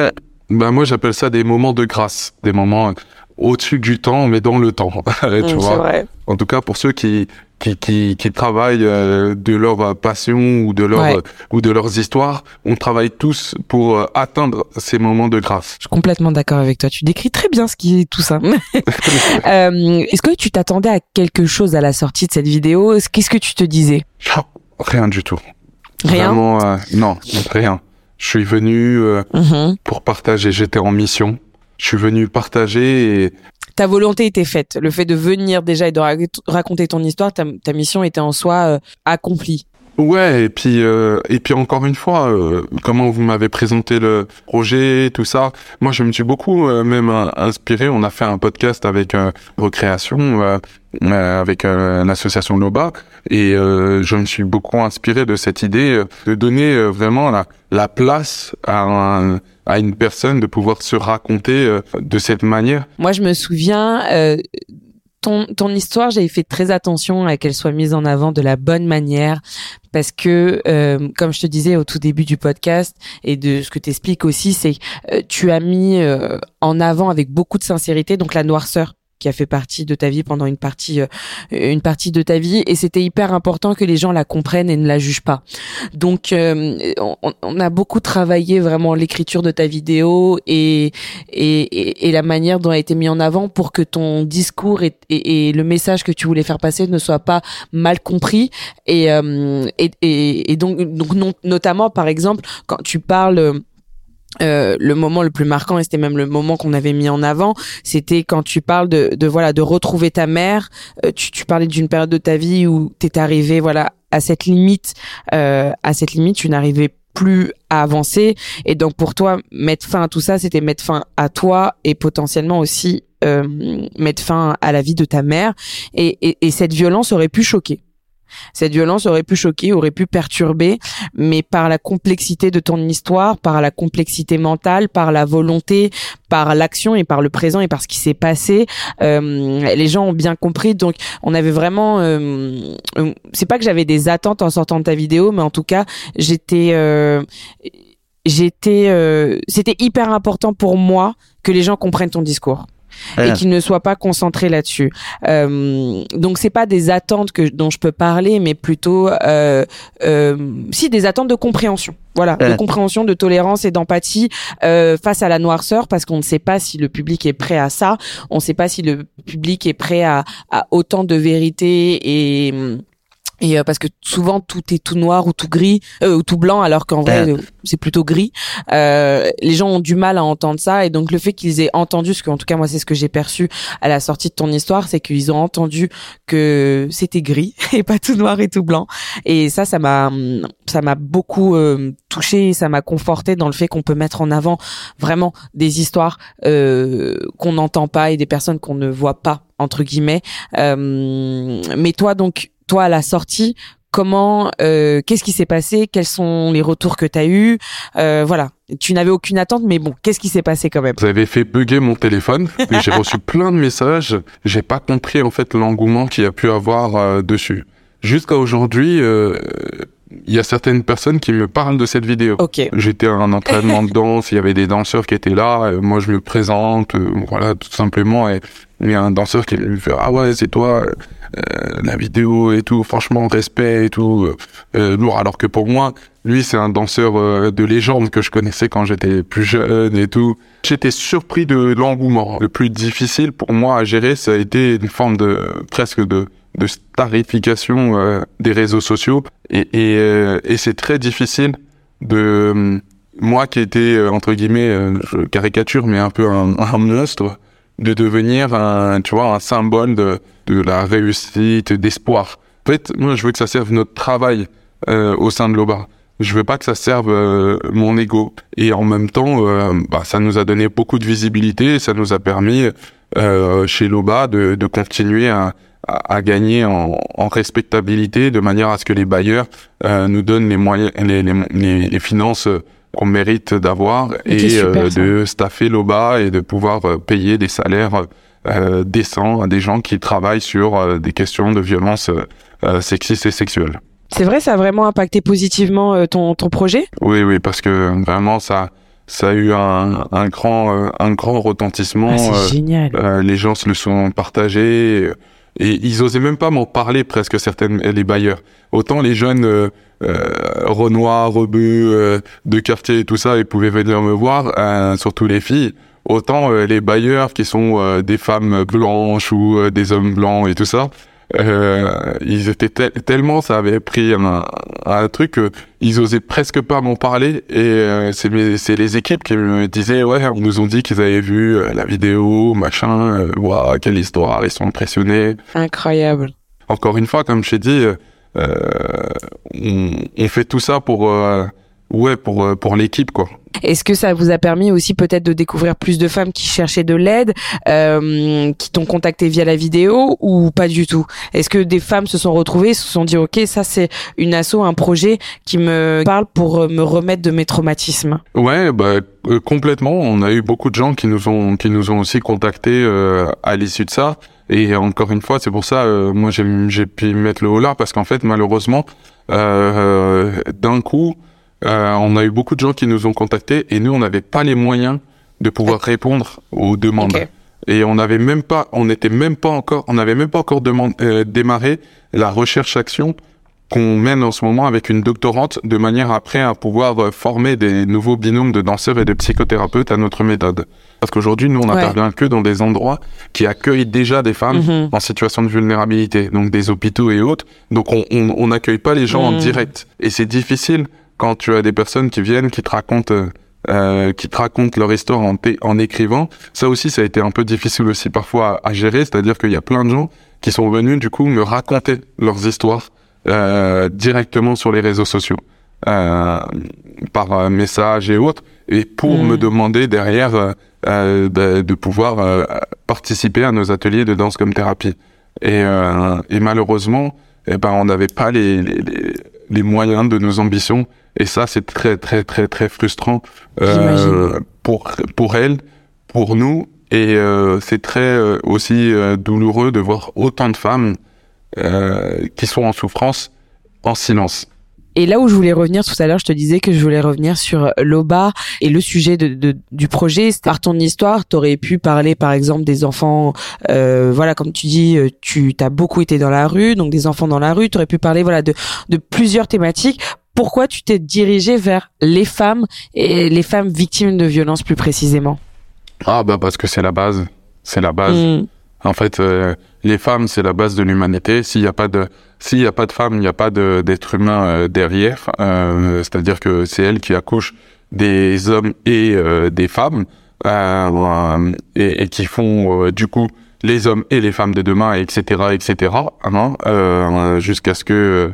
ben moi j'appelle ça des moments de grâce, des moments euh, au-dessus du temps, mais dans le temps. tu mm, vois. Vrai. En tout cas pour ceux qui qui, qui, qui travaillent euh, de leur passion ou de leur ou de leurs histoires, on travaille tous pour euh, atteindre ces moments de grâce. Je suis complètement d'accord avec toi. Tu décris très bien ce qui est tout ça. Est-ce que tu t'attendais à quelque chose à la sortie de cette vidéo? Qu'est-ce que tu te disais? Rien du tout. Rien? Vraiment, non, rien. Je suis venu euh, mhm. pour partager. J'étais en mission. Je suis venu partager et ta volonté était faite. Le fait de venir déjà et de raconter ton histoire, ta, mission était en soi euh, accomplie. Ouais, et puis euh, et puis encore une fois, euh, comment vous m'avez présenté le projet, tout ça. Moi, je me suis beaucoup même inspiré. On a fait un podcast avec Recréation, avec l'association Loba, et je me suis beaucoup inspiré de cette idée de donner vraiment la, la place à à une personne de pouvoir se raconter de cette manière. Moi, je me souviens ton, ton histoire, j'ai fait très attention à qu'elle soit mise en avant de la bonne manière parce que euh, comme je te disais au tout début du podcast et de ce que tu expliques aussi, c'est euh, tu as mis euh, en avant avec beaucoup de sincérité donc la noirceur qui a fait partie de ta vie pendant une partie euh, une partie de ta vie et c'était hyper important que les gens la comprennent et ne la jugent pas. Donc euh, on, a beaucoup travaillé vraiment l'écriture de ta vidéo et, et, et la manière dont elle a été mis en avant pour que ton discours et, et, le message que tu voulais faire passer ne soit pas mal compris et euh, et, donc donc notamment par exemple quand tu parles euh, le moment le plus marquant et c'était même le moment qu'on avait mis en avant c'était quand tu parles de, de voilà de retrouver ta mère. Euh, tu, tu parlais d'une période de ta vie où t'es arrivé voilà à cette limite euh, à cette limite tu n'arrivais plus à avancer. Et donc pour toi mettre fin à tout ça c'était mettre fin à toi et potentiellement aussi mettre fin à la vie de ta mère. Et, et, et cette violence aurait pu choquer cette violence aurait pu choquer, aurait pu perturber, mais par la complexité de ton histoire, par la complexité mentale, par la volonté, par l'action et par le présent et par ce qui s'est passé, euh, les gens ont bien compris. Donc, on avait vraiment. Euh, euh, c'est pas que j'avais des attentes en sortant de ta vidéo, mais en tout cas, j'étais. j'étais. C'était hyper important pour moi que les gens comprennent ton discours et qu'il ne soit pas concentré là-dessus. Euh, donc c'est pas des attentes que dont je peux parler, mais plutôt euh, euh, si des attentes de compréhension. Voilà, de compréhension, de tolérance et d'empathie euh, face à la noirceur, parce qu'on ne sait pas si le public est prêt à ça. On ne sait pas si le public est prêt à, à autant de vérité et et euh, parce que souvent tout est tout noir ou tout gris euh, ou tout blanc alors qu'en vrai euh, c'est plutôt gris. Euh, les gens ont du mal à entendre ça. Et donc le fait qu'ils aient entendu ce que en tout cas moi c'est ce que j'ai perçu à la sortie de ton histoire c'est qu'ils ont entendu que c'était gris et pas tout noir et tout blanc. Et ça ça m'a ça m'a beaucoup touché ça m'a conforté dans le fait qu'on peut mettre en avant vraiment des histoires qu'on n'entend pas et des personnes qu'on ne voit pas entre guillemets. Mais toi donc toi à la sortie comment euh, qu'est-ce qui s'est passé? Quels sont les retours que tu as eu euh, voilà. Tu n'avais aucune attente mais bon qu'est-ce qui s'est passé quand même? Vous avez fait bugger mon téléphone j'ai reçu plein de messages. J'ai pas compris en fait l'engouement qu'il y a pu avoir euh, dessus. Jusqu'à aujourd'hui il y a certaines personnes qui me parlent de cette vidéo. Okay. J'étais à un entraînement de danse, il y avait des danseurs qui étaient là, moi je me présente, voilà, tout simplement, et il y a un danseur qui me fait ah ouais c'est toi la vidéo et tout franchement respect et tout euh, euh, lourd. Alors que pour moi lui c'est un danseur de légende que je connaissais quand j'étais plus jeune et tout. J'étais surpris de l'engouement. Le plus difficile pour moi à gérer ça a été une forme de presque de de starification des réseaux sociaux. Et et, et c'est très difficile de moi qui étais entre guillemets je caricature mais un peu un, un monstre de devenir un, tu vois, un symbole de, de la réussite, d'espoir. En fait, moi, je veux que ça serve notre travail euh, au sein de l'OBA. Je veux pas que ça serve euh, mon ego. Et en même temps, euh, bah, ça nous a donné beaucoup de visibilité. ça nous a permis chez l'OBA de, de continuer à, à, gagner en, en, respectabilité, de manière à ce que les bailleurs nous donnent les moyens, les, les, les finances qu'on mérite d'avoir et euh, de staffer l'OBA et de pouvoir euh, payer des salaires euh, décents à des gens qui travaillent sur des questions de violence sexistes et sexuelles. C'est vrai, ça a vraiment impacté positivement ton, ton projet? Oui, oui, parce que vraiment ça ça a eu un, un grand un grand retentissement. Ah, c'est génial. les gens se le sont partagés et ils osaient même pas m'en parler presque certaines les bailleurs. Autant les jeunes euh, euh Renoir, Rebeu, euh, de quartier et tout ça, ils pouvaient venir me voir, euh, surtout les filles. Autant les bailleurs qui sont des femmes blanches ou des hommes blancs et tout ça, euh, ils étaient tellement, ça avait pris un, un truc, ils osaient presque pas m'en parler. Et euh, c'est les équipes qui me disaient, ouais, on nous ont dit qu'ils avaient vu euh, la vidéo, machin, euh, waouh, quelle histoire, ils sont impressionnés. Incroyable. Encore une fois, comme je t'ai dit, on, on, fait tout ça pour, ouais, pour pour l'équipe, quoi. Est-ce que ça vous a permis aussi peut-être de découvrir plus de femmes qui cherchaient de l'aide, euh, qui t'ont contacté via la vidéo ou pas du tout? Est-ce que des femmes se sont retrouvées, se sont dit ok ça c'est une asso, un projet qui me parle pour euh, me remettre de mes traumatismes? Ouais, bah euh, complètement. On a eu beaucoup de gens qui nous ont qui nous ont aussi contactés euh, à l'issue de ça. Et encore une fois, c'est pour ça, euh, moi j'ai pu mettre le haut là parce qu'en fait, malheureusement, euh, d'un coup, euh, on a eu beaucoup de gens qui nous ont contactés et nous, on n'avait pas les moyens de pouvoir répondre aux demandes. Et on n'avait même pas, on n'était même pas encore, on n'avait même pas encore demandé, euh, démarré la recherche-action qu'on mène en ce moment avec une doctorante de manière après à pouvoir euh, former des nouveaux binômes de danseurs et de psychothérapeutes à notre méthode. Parce qu'aujourd'hui, nous, on Ouais. n'intervient que dans des endroits qui accueillent déjà des femmes Mhm. en situation de vulnérabilité, donc des hôpitaux et autres. Donc on on- on n'accueille pas les gens en Mhm. direct. Et c'est difficile quand tu as des personnes qui viennent, qui te racontent, euh, qui te racontent leur histoire en, écrivant. Ça aussi, ça a été un peu difficile aussi parfois à, à gérer. C'est-à-dire qu'il y a plein de gens qui sont venus du coup me raconter leurs histoires euh, directement sur les réseaux sociaux, euh, par euh, message et autres, et pour Mhm. me demander derrière euh, de, de pouvoir euh, participer à nos ateliers de danse comme thérapie. Et, euh, et malheureusement, eh ben, on n'avait pas les, les, les, les moyens de nos ambitions. Et ça, c'est très, très, très, très frustrant euh, pour, pour elle, pour nous. Et euh, c'est très euh, aussi euh, douloureux de voir autant de femmes euh, qui sont en souffrance en silence. Et là où je voulais revenir tout à l'heure, je te disais que je voulais revenir sur l'OBA et le sujet de, de- du projet. Par ton histoire, tu aurais pu parler par exemple des enfants, euh, voilà, comme tu dis, euh, tu as beaucoup été dans la rue, donc des enfants dans la rue. Tu aurais pu parler voilà de, de plusieurs thématiques. Pourquoi tu t'es dirigé vers les femmes et les femmes victimes de violences plus précisément? Ah bah parce que c'est la base. C'est la base. Mm. En fait, euh, les femmes, c'est la base de l'humanité. S'il n'y a pas de, s'il y a pas de femmes, il n'y a pas de, d'être humain euh, derrière. Euh, c'est-à-dire que c'est elles qui accouchent des hommes et euh, des femmes euh, et, et qui font du coup les hommes et les femmes de demain, etc., etc. hein, jusqu'à ce que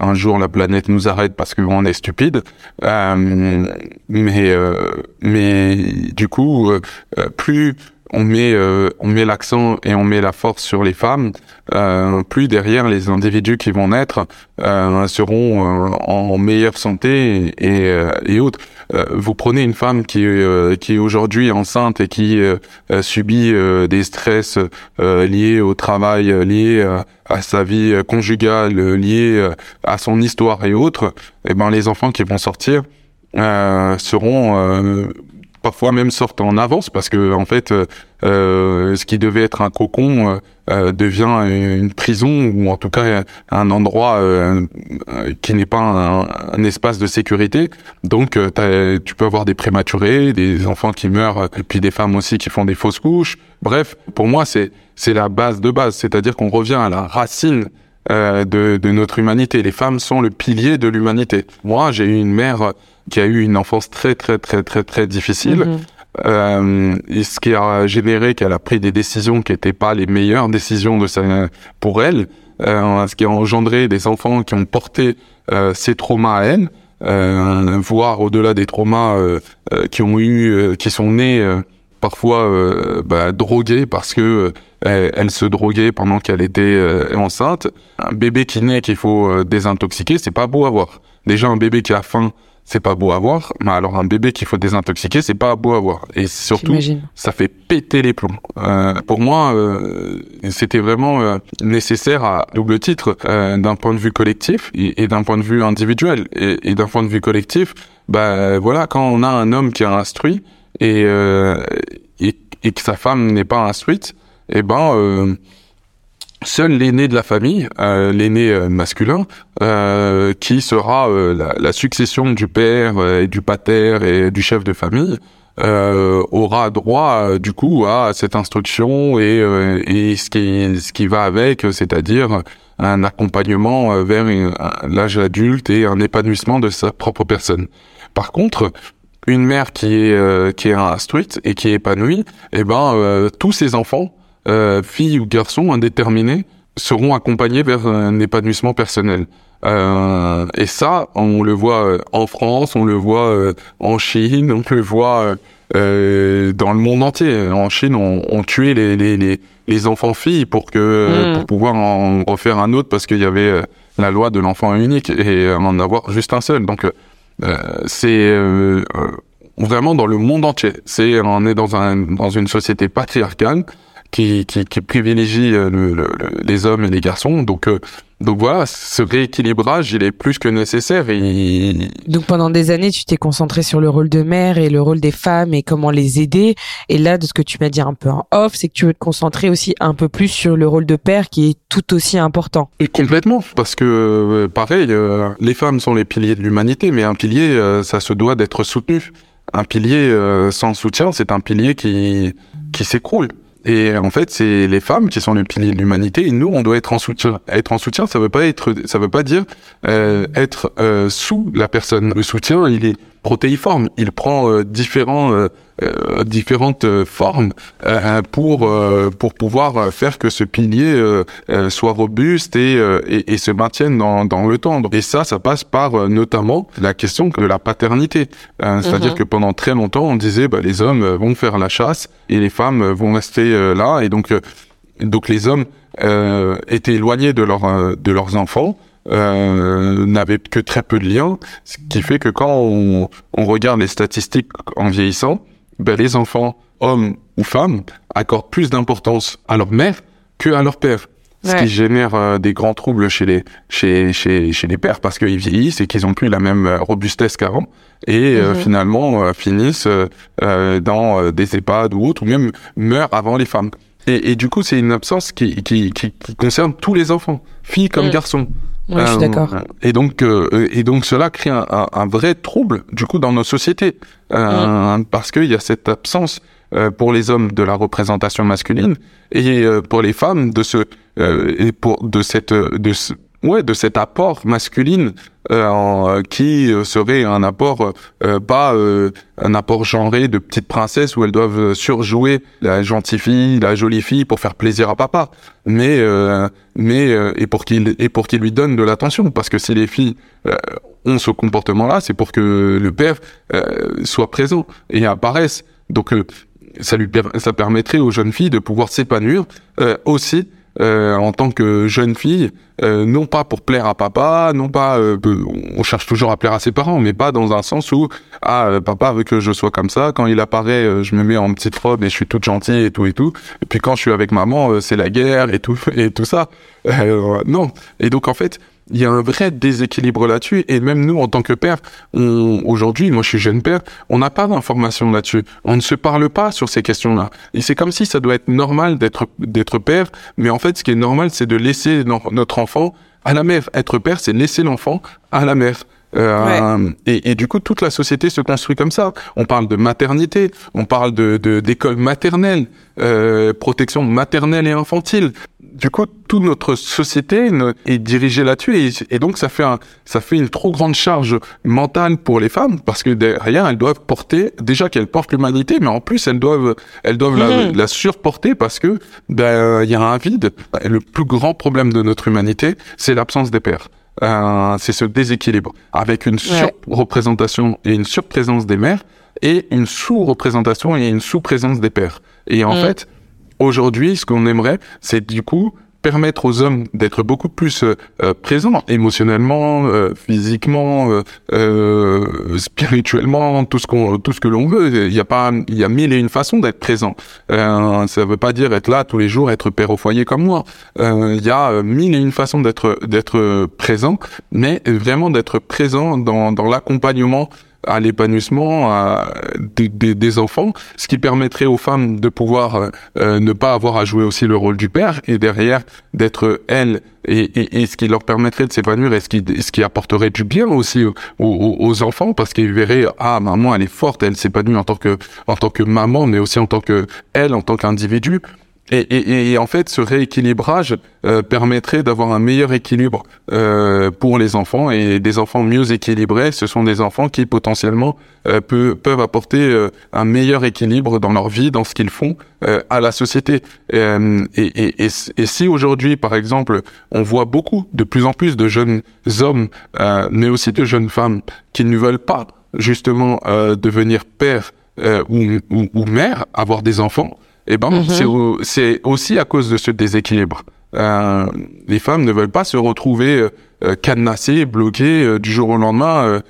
un jour la planète nous arrête parce qu'on est stupide. Mais mais du coup, plus on met euh, on met l'accent et on met la force sur les femmes, euh, plus derrière les individus qui vont naître euh, seront en meilleure santé et, et, et autres. Vous prenez une femme qui qui est aujourd'hui enceinte et qui subit des stress liés au travail, liés à sa vie conjugale, liés à son histoire et autres. Et ben les enfants qui vont sortir euh, seront euh, parfois même sortent en avance parce que en fait euh, euh, ce qui devait être un cocon euh, devient une prison ou en tout cas un endroit qui n'est pas un, espace de sécurité. Donc tu peux avoir des prématurés des enfants qui meurent et puis des femmes aussi qui font des fausses couches. Bref pour moi c'est c'est la base de base. C'est-à-dire qu'on revient à la racine euh, de, de notre humanité. Les femmes sont le pilier de l'humanité. Moi, j'ai eu une mère qui a eu une enfance très très très très très difficile. Mhm. Euh, et ce qui a généré qu'elle a pris des décisions qui n'étaient pas les meilleures décisions de sa, pour elle, euh, ce qui a engendré des enfants qui ont porté euh, ces traumas à elle, euh, voire au-delà des traumas euh, euh, qui ont eu, euh, qui sont nés euh, parfois euh, bah, drogués parce que euh, elle, se droguait pendant qu'elle était euh, enceinte. Un bébé qui naît qu'il faut euh, désintoxiquer, c'est pas beau à voir. Déjà un bébé qui a faim, c'est pas beau à voir. Mais alors un bébé qu'il faut désintoxiquer, c'est pas beau à voir. Et surtout, ça fait péter les plombs. Euh, pour moi, euh, c'était vraiment euh, nécessaire à double titre d'un point de vue collectif et, et d'un point de vue individuel. Et, et d'un point de vue collectif, bah voilà, quand on a un homme qui est instruit et euh, et, et que sa femme n'est pas instruite, eh ben euh, seul l'aîné de la famille, euh, l'aîné euh, masculin, euh, qui sera euh, la, la succession du père et du pater et du chef de famille, aura droit du coup à cette instruction et, et ce qui ce qui va avec, c'est-à-dire un accompagnement vers l'âge adulte et un épanouissement de sa propre personne. Par contre, une mère qui est euh, qui est instruite et qui est épanouie, eh ben euh, tous ses enfants, euh, filles ou garçons indéterminés, seront accompagnés vers un épanouissement personnel. Euh, et ça, on le voit euh, en France, on le voit euh, en Chine, on le voit dans le monde entier. En Chine, on, on tuait les, les, les, les enfants filles pour que Mm. pour pouvoir en refaire un autre parce qu'il y avait la loi de l'enfant unique et en avoir juste un seul. Donc euh, c'est euh, euh, vraiment dans le monde entier. C'est on est dans un dans une société patriarcale qui, qui, qui privilégie le, le, les hommes et les garçons. Donc donc voilà, ce rééquilibrage, il est plus que nécessaire. Et... Donc pendant des années, tu t'es concentré sur le rôle de mère et le rôle des femmes et comment les aider. Et là, de ce que tu m'as dit un peu en off, c'est que tu veux te concentrer aussi un peu plus sur le rôle de père qui est tout aussi important. Et complètement, parce que euh, pareil, euh, les femmes sont les piliers de l'humanité, mais un pilier, euh, ça se doit d'être soutenu. Un pilier sans soutien, c'est un pilier qui qui s'écroule. Et en fait, c'est les femmes qui sont le pilier de l'humanité. Et nous, on doit être en soutien. Être en soutien, ça veut pas être, ça veut pas dire euh, être euh, sous la personne. Le soutien, il est protéiforme. Il prend euh, différents, euh, euh, différentes formes pour pour pouvoir faire que ce pilier soit robuste et, et, et, se maintienne dans, dans le temps. Et ça, ça passe par notamment la question de la paternité. C'est-à-dire mhm. que pendant très longtemps, on disait bah, les hommes vont faire la chasse et les femmes vont rester là. Et donc donc les hommes étaient éloignés de leurs de leurs enfants euh, n'avait que très peu de liens, ce qui fait que quand on, on regarde les statistiques en vieillissant, ben les enfants, hommes ou femmes, accordent plus d'importance à leur mère que à leur père. Ce qui génère euh, des grands troubles chez les chez chez chez les pères parce qu'ils vieillissent et qu'ils ont plus la même euh, robustesse qu'avant et euh, mhm. finalement finissent dans des EHPAD ou autres ou même meurent avant les femmes. Et, et du coup, c'est une absence qui, qui, qui, qui, concerne tous les enfants, filles comme mm. garçons. Oui, je suis d'accord. Et donc, euh, et donc cela crée un, un, vrai trouble du coup dans nos sociétés euh, mm. parce qu'il y a cette absence euh, pour les hommes de la représentation masculine et pour les femmes de ce et pour de cette de ce, ouais, de cet apport masculine euh, en, qui euh, serait un apport euh, pas un apport genré de petite princesse où elles doivent surjouer la gentille fille, la jolie fille pour faire plaisir à papa, mais mais et pour qu'il et pour qu'il lui donne de l'attention parce que si les filles ont ce comportement-là, c'est pour que le père soit présent et apparaisse. Donc ça lui ça permettrait aux jeunes filles de pouvoir s'épanouir aussi euh, en tant que jeune fille, euh, non pas pour plaire à papa, non pas, euh, on cherche toujours à plaire à ses parents, mais pas dans un sens où ah papa veut que je sois comme ça. Quand il apparaît, je me mets en petite robe et je suis toute gentille et tout et tout. Et puis quand je suis avec maman, c'est la guerre et tout et tout ça. non. Et donc en fait, il y a un vrai déséquilibre là-dessus. Et même nous, en tant que père, aujourd'hui, moi je suis jeune père, on n'a pas d'informations là-dessus. On ne se parle pas sur ces questions-là. Et c'est comme si ça doit être normal d'être d'être père, mais en fait, ce qui est normal, c'est de laisser notre enfant à la mère. Être père, c'est laisser l'enfant à la mère. Euh, et, et, du coup, toute la société se construit comme ça. On parle de maternité, on parle de d'école maternelle, euh, protection maternelle et infantile. Du coup, toute notre société est dirigée là-dessus et, et, donc ça fait un, ça fait une trop grande charge mentale pour les femmes parce que derrière elles doivent porter déjà qu'elles portent l'humanité, mais en plus elles doivent elles doivent la, mhm. la, surporter parce que ben il y a un vide. Le plus grand problème de notre humanité, c'est l'absence des pères. Euh, c'est ce déséquilibre avec une surreprésentation et une surprésence des mères et une sous-représentation et une sous-présence des pères. Et en mm. fait, aujourd'hui, ce qu'on aimerait, c'est du coup permettre aux hommes d'être beaucoup plus euh, euh, présents émotionnellement, euh, physiquement, spirituellement, tout ce qu'on, tout ce que l'on veut. Il y a pas, il y a mille et une façons d'être présent. ça veut pas dire être là tous les jours, être père au foyer comme moi. il y a mille et une façons d'être d'être présent, mais vraiment d'être présent dans dans l'accompagnement à l'épanouissement des, des, enfants, ce qui permettrait aux femmes de pouvoir euh, euh, ne pas avoir à jouer aussi le rôle du père et derrière d'être elles et, ce qui leur permettrait de s'épanouir et ce qui, apporterait du bien aussi aux, aux, enfants parce qu'ils verraient ah maman elle est forte elle s'épanouit en tant que en tant que maman mais aussi en tant que elle en tant qu'individu et, et, et, en fait, ce rééquilibrage euh, permettrait d'avoir un meilleur équilibre euh, pour les enfants et des enfants mieux équilibrés. Ce sont des enfants qui potentiellement euh, peuvent apporter euh, un meilleur équilibre dans leur vie, dans ce qu'ils font euh, à la société. Et, et, si aujourd'hui, par exemple, on voit beaucoup, de plus en plus de jeunes hommes, mais aussi de jeunes femmes qui ne veulent pas justement devenir père ou, ou, ou mère, avoir des enfants eh ben, mhm. c'est aussi à cause de ce déséquilibre. Euh, les femmes ne veulent pas se retrouver euh, euh cadenassées, bloquées euh, du jour au lendemain.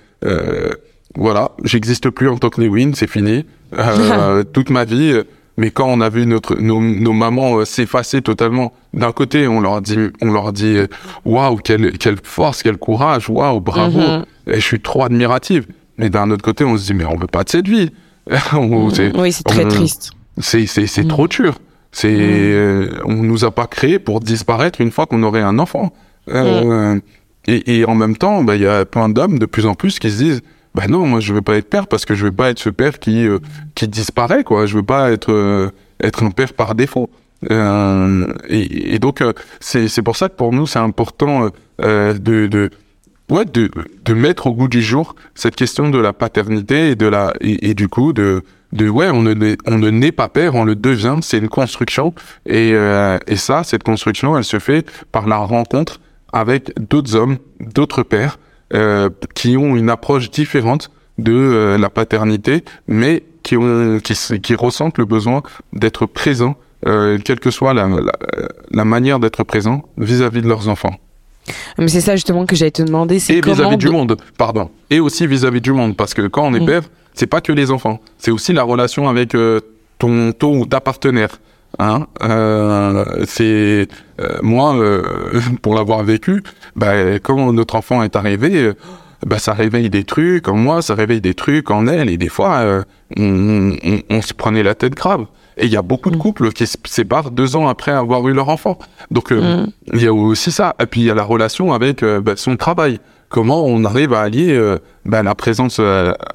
Voilà, j'existe plus en tant que Lewin, c'est fini. toute ma vie, Mais quand on a vu notre nos, nos mamans s'effacer totalement, d'un côté, on leur dit, on leur dit, waouh, quelle quelle force, quel courage, waouh, bravo. Mhm. Et je suis trop admirative. Mais d'un autre côté, on se dit, mais on veut pas de cette vie. On- c'est- Oui, c'est très on- triste. C'est c'est c'est Mm. trop dur. C'est euh, on nous a pas créé pour disparaître une fois qu'on aurait un enfant. Euh, et, et en même temps, bah il y a plein d'hommes de plus en plus qui se disent bah non, moi je veux pas être père parce que je veux pas être ce père qui euh, qui disparaît quoi. Je veux pas être euh, être un père par défaut. Euh, et, et donc euh, c'est c'est pour ça que pour nous c'est important euh, de de ouais de de mettre au goût du jour cette question de la paternité et de la et, et du coup de de ouais on ne on ne naît pas père on le devient c'est une construction. Et euh, et ça cette construction elle se fait par la rencontre avec d'autres hommes d'autres pères euh, qui ont une approche différente de euh, la paternité mais qui ont qui qui ressentent le besoin d'être présents euh, quelle que soit la la, la manière d'être présent vis-à-vis de leurs enfants Mais c'est ça justement que j'allais te demander, et vis-à-vis du de- monde, pardon. Et aussi vis-à-vis du monde, parce que quand on est Mm. père, c'est pas que les enfants, c'est aussi la relation avec euh, ton, ton ou ta partenaire. Hein euh, c'est euh, moi, pour l'avoir vécu, bah, quand notre enfant est arrivé, bah, ça réveille des trucs en moi, ça réveille des trucs en elle, et des fois, on, on, on se prenait la tête grave. Et il y a beaucoup de Mm. couples qui se séparent deux ans après avoir eu leur enfant. Donc, euh, Mm. il y a aussi ça. Et puis il y a la relation avec euh, bah, son travail. Comment on arrive à allier euh, bah, la présence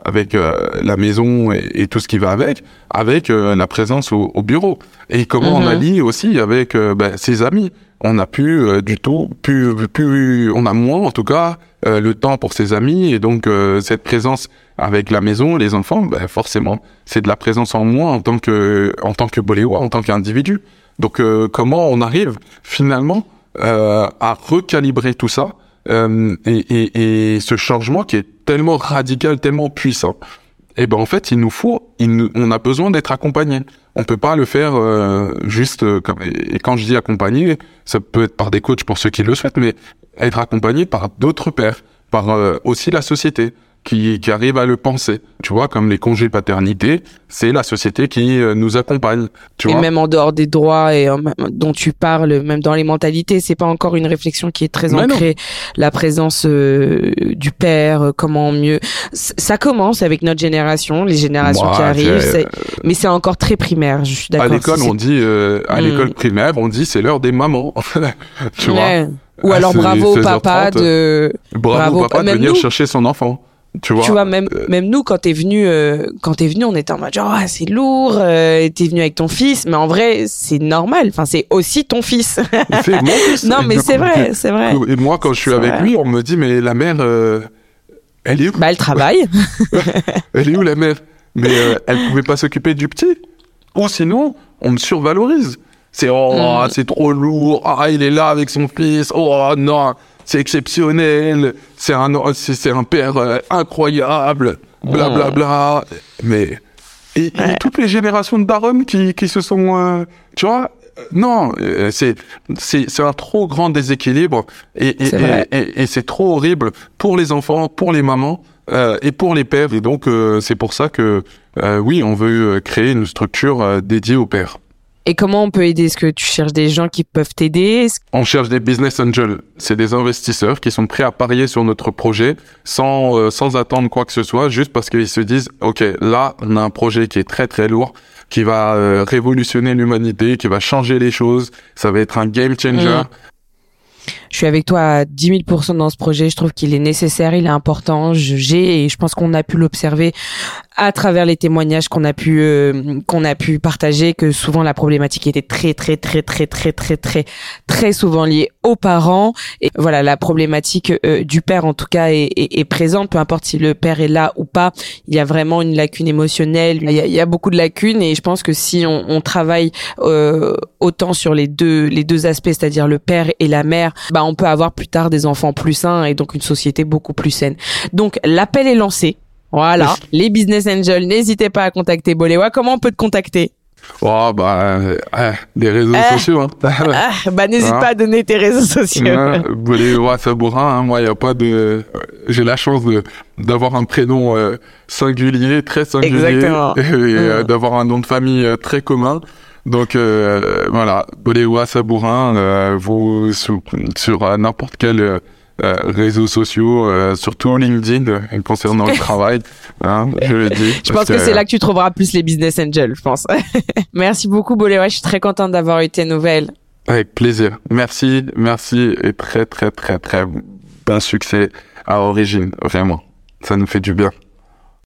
avec la maison et, et tout ce qui va avec, avec la présence au, au bureau? Et comment on Mhm. allie aussi avec bah, ses amis? On n'a plus du tout, plus, plus, on a moins en tout cas le temps pour ses amis et donc cette présence avec la maison, les enfants, bah, forcément, c'est de la présence en moins en tant que, en tant que boléois, en tant qu'individu. Donc euh, comment on arrive finalement euh, à recalibrer tout ça euh, et, et, et ce changement qui est tellement radical, tellement puissant? Et ben en fait, il nous faut, il nous- on a besoin d'être accompagné. On peut pas le faire euh, juste euh, comme. Et quand je dis accompagné, ça peut être par des coachs pour ceux qui le souhaitent, mais être accompagné par d'autres pères, par euh, aussi la société qui, qui arrive à le penser. Tu vois, comme les congés paternité, c'est la société qui euh, nous accompagne. Tu et vois. même en dehors des droits et dont tu parles, même dans les mentalités, c'est pas encore une réflexion qui est très Mais non. ancrée. La présence euh, du père, euh, comment mieux. C- Ça commence avec notre génération, les générations Moi, qui arrivent, j'ai- c'est- mais c'est encore très primaire. Je suis À d'accord. l'école, Si on dit, à Mm. l'école primaire, on dit c'est l'heure des mamans. tu vois. Ou À alors bravo 16h30, papa de. Bravo, Bravo. papa de venir nous. chercher son enfant. Tu vois. Tu vois, même, euh, même nous, quand t'es venu, euh, quand t'es venu, on était en mode genre, ah, c'est lourd, euh, t'es venu avec ton fils, mais en vrai, c'est normal. Enfin, c'est aussi ton fils. c'est mon fils. non, mais c'est vrai, c'est vrai. Et moi, quand je suis avec vrai. lui, on me dit, mais la mère, euh, elle est où Bah, elle travaille. Elle est où la mère? Mais elle pouvait pas s'occuper du petit. Ou sinon, on me survalorise. C'est oh, Mm. c'est trop lourd. Ah, il est là avec son fils. Oh non, c'est exceptionnel. C'est un c'est un père euh, incroyable. Bla bla bla. Mais et, et Ouais. toutes les générations de darons qui qui se sont euh, tu vois euh, non, euh, c'est c'est c'est un trop grand déséquilibre et et, et, c'est trop horrible pour les enfants, pour les mamans euh, et pour les pères. Et donc euh, c'est pour ça que euh, oui, on veut créer une structure dédiée aux pères. Et comment on peut aider? Est-ce que tu cherches des gens qui peuvent t'aider? On cherche des business angels. C'est des investisseurs qui sont prêts à parier sur notre projet sans, euh, sans attendre quoi que ce soit, juste parce qu'ils se disent, OK, là, on a un projet qui est très très lourd, qui va euh, révolutionner l'humanité, qui va changer les choses. Ça va être un game changer. Mm. Je suis avec toi à 10 000% dans ce projet. Je trouve qu'il est nécessaire, il est important. J'ai et je pense qu'on a pu l'observer à travers les témoignages qu'on a pu euh, qu'on a pu partager que souvent la problématique était très très très très très très très très souvent liée aux parents et voilà la problématique euh, du père en tout cas est, est, est présente peu importe si le père est là ou pas il y a vraiment une lacune émotionnelle il y a, il y a beaucoup de lacunes et je pense que si on, on travaille euh, autant sur les deux les deux aspects c'est-à-dire le père et la mère on peut avoir plus tard des enfants plus sains et donc une société beaucoup plus saine donc l'appel est lancé voilà, les business angels, n'hésitez pas à contacter Boléwa. Comment on peut te contacter? Oh, bah, euh, des réseaux Eh. sociaux, hein. Ah, bah n'hésite Ah. pas à donner tes réseaux sociaux. Boléwa Sabourin, hein, moi, il a pas de. J'ai la chance de d'avoir un prénom euh, singulier, très singulier, Exactement. et euh, Mm. d'avoir un nom de famille euh, très commun. Donc euh, voilà, Boléwa Sabourin, euh, vous sur, sur euh, n'importe quel euh, euh, réseau sociaux, euh, surtout LinkedIn euh, concernant le travail, hein, je le dis. Je pense que, c'est là que tu trouveras plus les business angels, je pense. Merci beaucoup, Boléwa. Je suis très contente d'avoir eu tes nouvelles. Avec plaisir. Merci, merci et très très très très bon succès à Origine, vraiment. Ça nous fait du bien.